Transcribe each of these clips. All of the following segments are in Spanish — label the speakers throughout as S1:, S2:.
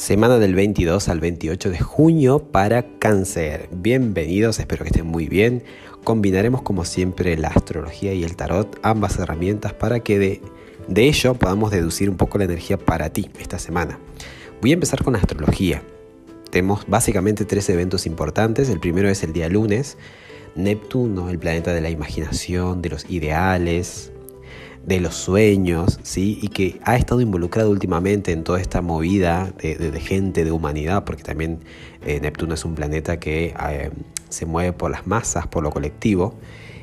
S1: Semana del 22 al 28 de junio para cáncer. Bienvenidos, espero que estén muy bien. Combinaremos como siempre la astrología y el tarot, ambas herramientas para que de, de ello podamos deducir un poco la energía para ti esta semana. Voy a empezar con la astrología. Tenemos básicamente tres eventos importantes. El primero es el día lunes. Neptuno, el planeta de la imaginación, de los ideales, de los sueños, ¿sí? Y que ha estado involucrado últimamente en toda esta movida de, gente, de humanidad, porque también eh, Neptuno es un planeta que eh, se mueve por las masas, por lo colectivo.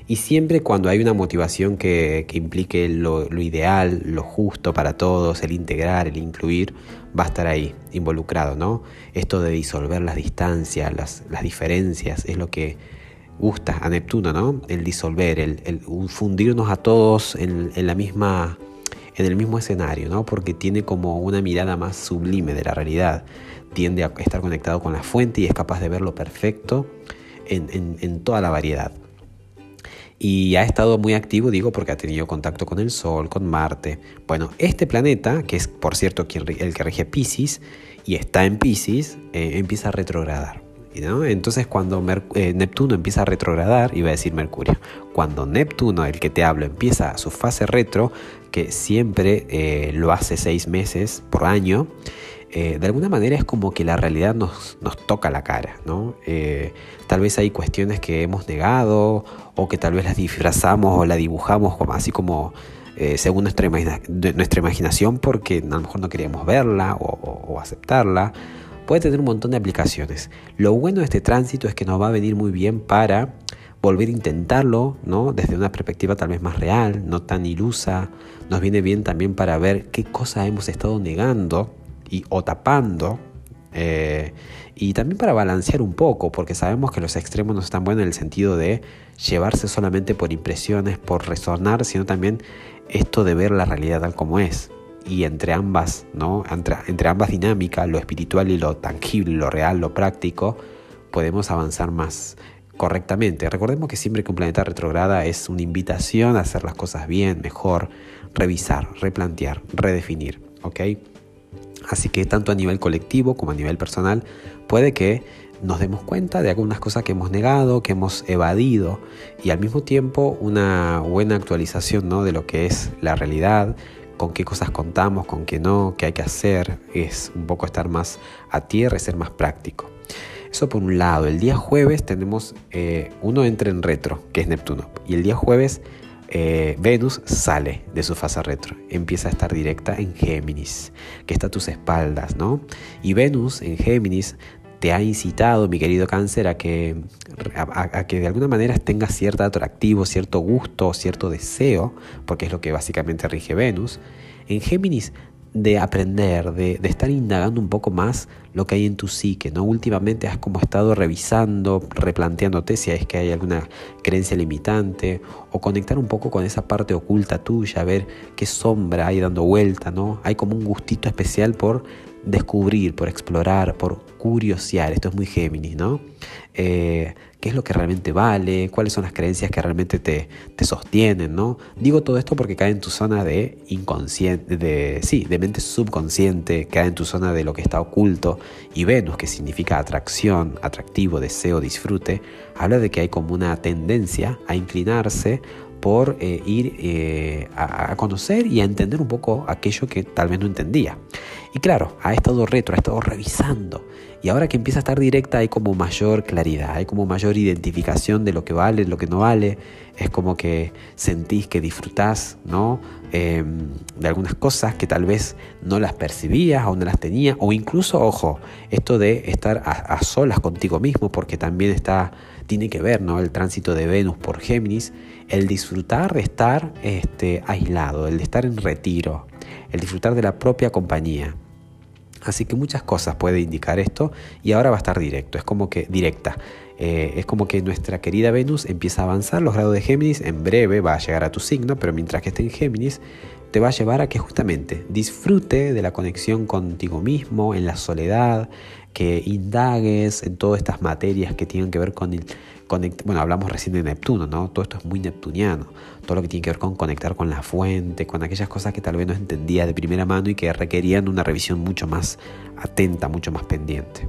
S1: Y siempre cuando hay una motivación que, implique lo, ideal, lo justo para todos, el integrar, el incluir, va a estar ahí, involucrado, ¿no? Esto de disolver las distancias, las, las diferencias, es lo que gusta a Neptuno, ¿no? El disolver, el, fundirnos a todos en, la misma, en el mismo escenario, ¿no? Porque tiene como una mirada más sublime de la realidad. Tiende a estar conectado con la fuente y es capaz de ver lo perfecto en, toda la variedad. Y ha estado muy activo, digo, porque ha tenido contacto con el Sol, con Marte. Bueno, este planeta, que es por cierto el que rige Pisces y está en Pisces, eh, empieza a retrogradar. Entonces cuando eh, Neptuno empieza a retrogradar, iba a decir Mercurio, cuando Neptuno, el que te hablo, empieza su fase retro, que siempre eh, lo hace seis meses por año, eh, de alguna manera es como que la realidad nos, nos toca la cara, ¿no? tal vez hay cuestiones que hemos negado o que tal vez las disfrazamos o la dibujamos así como según nuestra, nuestra, imaginación porque a lo mejor no queríamos verla o aceptarla puede tener un montón de aplicaciones. Lo bueno de este tránsito es que nos va a venir muy bien para volver a intentarlo, ¿no? Desde una perspectiva tal vez más real, no tan ilusa. Nos viene bien también para ver qué cosas hemos estado negando y, o tapando. Eh, y también para balancear un poco, porque sabemos que los extremos no están buenos en el sentido de llevarse solamente por impresiones, por resonar, sino también esto de ver la realidad tal como es y entre ambas, ¿no? entre, ambas dinámicas, lo espiritual y lo tangible, lo real, lo práctico, podemos avanzar más correctamente. Recordemos que siempre que un planeta retrograda es una invitación a hacer las cosas bien, mejor, revisar, replantear, redefinir. ¿ok? Así que tanto a nivel colectivo como a nivel personal puede que nos demos cuenta de algunas cosas que hemos negado, que hemos evadido y al mismo tiempo una buena actualización ¿no? de lo que es la realidad, con qué cosas contamos, con qué no, qué hay que hacer, es un poco estar más a tierra y ser más práctico. Eso por un lado, el día jueves tenemos, eh, uno entra en retro, que es Neptuno, y el día jueves eh, Venus sale de su fase retro, empieza a estar directa en Géminis, que está a tus espaldas, ¿no? Y Venus en Géminis te ha incitado, mi querido cáncer, a que, a, que de alguna manera tengas cierto atractivo, cierto gusto, cierto deseo, porque es lo que básicamente rige Venus, en Géminis de aprender, de, estar indagando un poco más lo que hay en tu psique, ¿no? Últimamente has como estado revisando, replanteándote si es que hay alguna creencia limitante o conectar un poco con esa parte oculta tuya, ver qué sombra hay dando vuelta, ¿no? Hay como un gustito especial por descubrir, por explorar, por curiosear. Esto es muy Géminis, ¿no? Eh, ¿Qué es lo que realmente vale? ¿Cuáles son las creencias que realmente te, te, sostienen, ¿no? Digo todo esto porque cae en tu zona de inconsciente, de, sí, de mente subconsciente, cae en tu zona de lo que está oculto. Y Venus, que significa atracción, atractivo, deseo, disfrute, habla de que hay como una tendencia a inclinarse por eh, ir eh, a, conocer y a entender un poco aquello que tal vez no entendía. Y claro, ha estado retro, ha estado revisando. Y ahora que empieza a estar directa hay como mayor claridad, hay como mayor identificación de lo que vale, lo que no vale. Es como que sentís que disfrutás ¿no? Em, de algunas cosas que tal vez no las percibías o no las tenías. O incluso, ojo, esto de estar a, a solas contigo mismo, porque también está tiene que ver, ¿no? El tránsito de Venus por Géminis, el disfrutar de estar este, aislado, el de estar en retiro, el disfrutar de la propia compañía. Así que muchas cosas puede indicar esto y ahora va a estar directo, es como que directa. Eh, es como que nuestra querida Venus empieza a avanzar los grados de Géminis, en breve va a llegar a tu signo, pero mientras que esté en Géminis, te va a llevar a que justamente disfrute de la conexión contigo mismo, en la soledad, que indagues en todas estas materias que tienen que ver con, bueno, hablamos recién de Neptuno, ¿no? Todo esto es muy neptuniano, todo lo que tiene que ver con conectar con la fuente, con aquellas cosas que tal vez no entendía de primera mano y que requerían una revisión mucho más atenta, mucho más pendiente.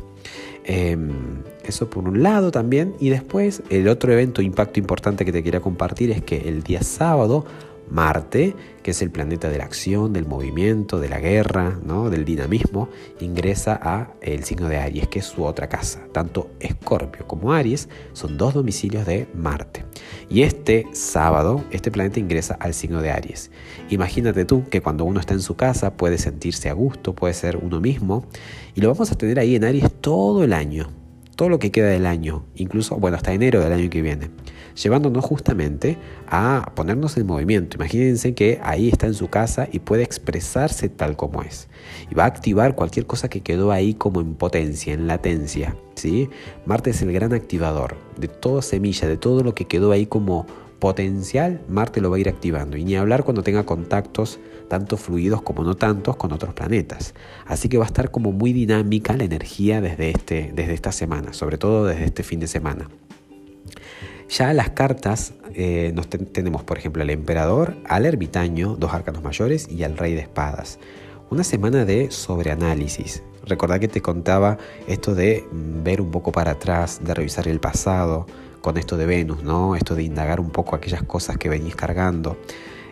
S1: Em, eso por un lado también. Y después el otro evento, impacto importante que te quería compartir es que el día sábado Marte, que es el planeta de la acción, del movimiento, de la guerra, ¿no? del dinamismo, ingresa a el signo de Aries, que es su otra casa. Tanto Escorpio como Aries son dos domicilios de Marte. Y este sábado, este planeta ingresa al signo de Aries. Imagínate tú que cuando uno está en su casa puede sentirse a gusto, puede ser uno mismo, y lo vamos a tener ahí en Aries todo el año, todo lo que queda del año, incluso, bueno, hasta enero del año que viene llevándonos justamente a ponernos en movimiento. Imagínense que ahí está en su casa y puede expresarse tal como es. Y va a activar cualquier cosa que quedó ahí como en potencia, en latencia. ¿sí? Marte es el gran activador de toda semilla, de todo lo que quedó ahí como potencial, Marte lo va a ir activando. Y ni hablar cuando tenga contactos, tanto fluidos como no tantos, con otros planetas. Así que va a estar como muy dinámica la energía desde, este, desde esta semana, sobre todo desde este fin de semana. Ya las cartas eh, nos tenemos, por ejemplo, al emperador, al ermitaño, dos arcanos mayores y al rey de espadas. Una semana de sobreanálisis. Recordad que te contaba esto de mm, ver un poco para atrás, de revisar el pasado, con esto de Venus, ¿no? Esto de indagar un poco aquellas cosas que venís cargando.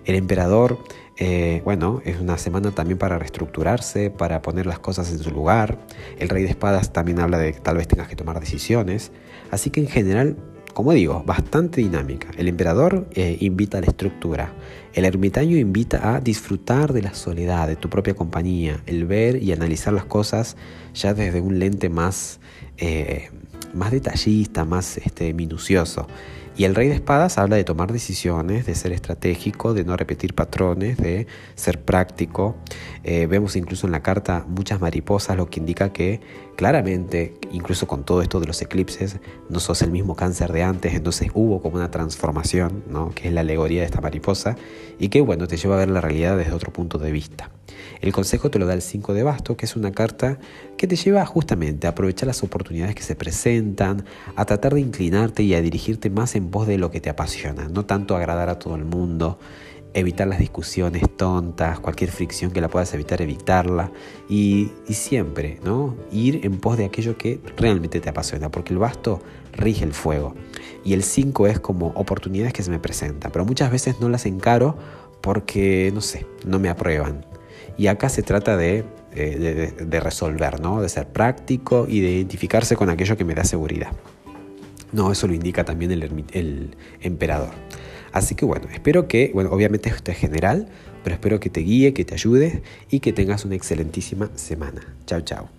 S1: El emperador, eh, bueno, es una semana también para reestructurarse, para poner las cosas en su lugar. El rey de espadas también habla de que tal vez tengas que tomar decisiones. Así que en general como digo, bastante dinámica. El emperador eh, invita a la estructura. El ermitaño invita a disfrutar de la soledad, de tu propia compañía, el ver y analizar las cosas ya desde un lente más, eh, más detallista, más este, minucioso. Y el rey de espadas habla de tomar decisiones, de ser estratégico, de no repetir patrones, de ser práctico. Eh, vemos incluso en la carta muchas mariposas, lo que indica que claramente, incluso con todo esto de los eclipses, no sos el mismo cáncer de antes, entonces hubo como una transformación, ¿no? que es la alegoría de esta mariposa, y que bueno, te lleva a ver la realidad desde otro punto de vista. El consejo te lo da el 5 de basto, que es una carta que te lleva justamente a aprovechar las oportunidades que se presentan, a tratar de inclinarte y a dirigirte más en pos de lo que te apasiona, no tanto agradar a todo el mundo, evitar las discusiones tontas, cualquier fricción que la puedas evitar, evitarla y, siempre, ¿no? Ir en pos de aquello que realmente te apasiona, porque el basto rige el fuego y el 5 es como oportunidades que se me presentan, pero muchas veces no las encaro porque, no sé, no me aprueban. Y acá se trata eh, de, de, resolver, ¿no? de ser práctico y de identificarse con aquello que me da seguridad. No, eso lo indica también el, el emperador. Así que bueno, espero que, bueno, obviamente esto es general, pero espero que te guíe, que te ayude y que tengas una excelentísima semana. Chao, chao.